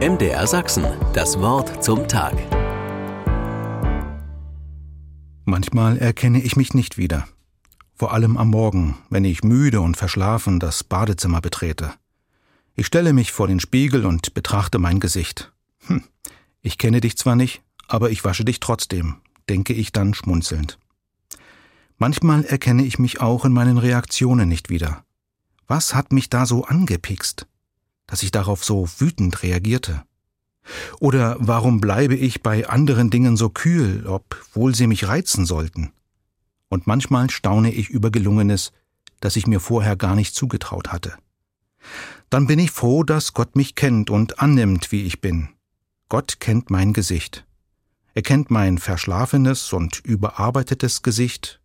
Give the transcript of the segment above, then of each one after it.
MDR Sachsen, das Wort zum Tag. Manchmal erkenne ich mich nicht wieder. Vor allem am Morgen, wenn ich müde und verschlafen das Badezimmer betrete. Ich stelle mich vor den Spiegel und betrachte mein Gesicht. Hm, ich kenne dich zwar nicht, aber ich wasche dich trotzdem, denke ich dann schmunzelnd. Manchmal erkenne ich mich auch in meinen Reaktionen nicht wieder. Was hat mich da so angepikst? Dass ich darauf so wütend reagierte? Oder warum bleibe ich bei anderen Dingen so kühl, obwohl sie mich reizen sollten? Und manchmal staune ich über Gelungenes, das ich mir vorher gar nicht zugetraut hatte. Dann bin ich froh, dass Gott mich kennt und annimmt, wie ich bin. Gott kennt mein Gesicht. Er kennt mein verschlafenes und überarbeitetes Gesicht.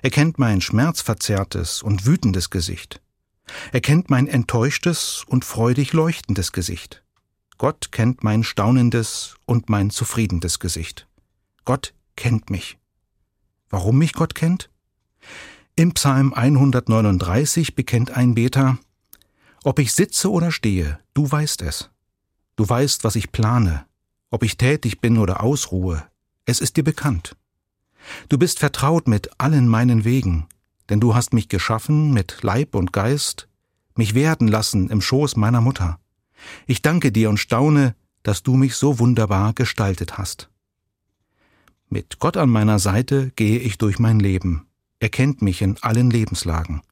Er kennt mein schmerzverzerrtes und wütendes Gesicht. Er kennt mein enttäuschtes und freudig leuchtendes Gesicht. Gott kennt mein staunendes und mein zufriedenes Gesicht. Gott kennt mich. Warum mich Gott kennt? Im Psalm 139 bekennt ein Beter, ob ich sitze oder stehe, du weißt es. Du weißt, was ich plane, ob ich tätig bin oder ausruhe, es ist dir bekannt. Du bist vertraut mit allen meinen Wegen, denn du hast mich geschaffen mit Leib und Geist, mich werden lassen im Schoß meiner Mutter. Ich danke dir und staune, dass du mich so wunderbar gestaltet hast. Mit Gott an meiner Seite gehe ich durch mein Leben. Er kennt mich in allen Lebenslagen.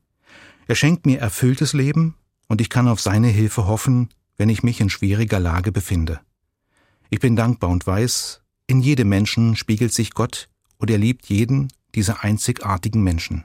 Er schenkt mir erfülltes Leben und ich kann auf seine Hilfe hoffen, wenn ich mich in schwieriger Lage befinde. Ich bin dankbar und weiß, in jedem Menschen spiegelt sich Gott und er liebt jeden dieser einzigartigen Menschen.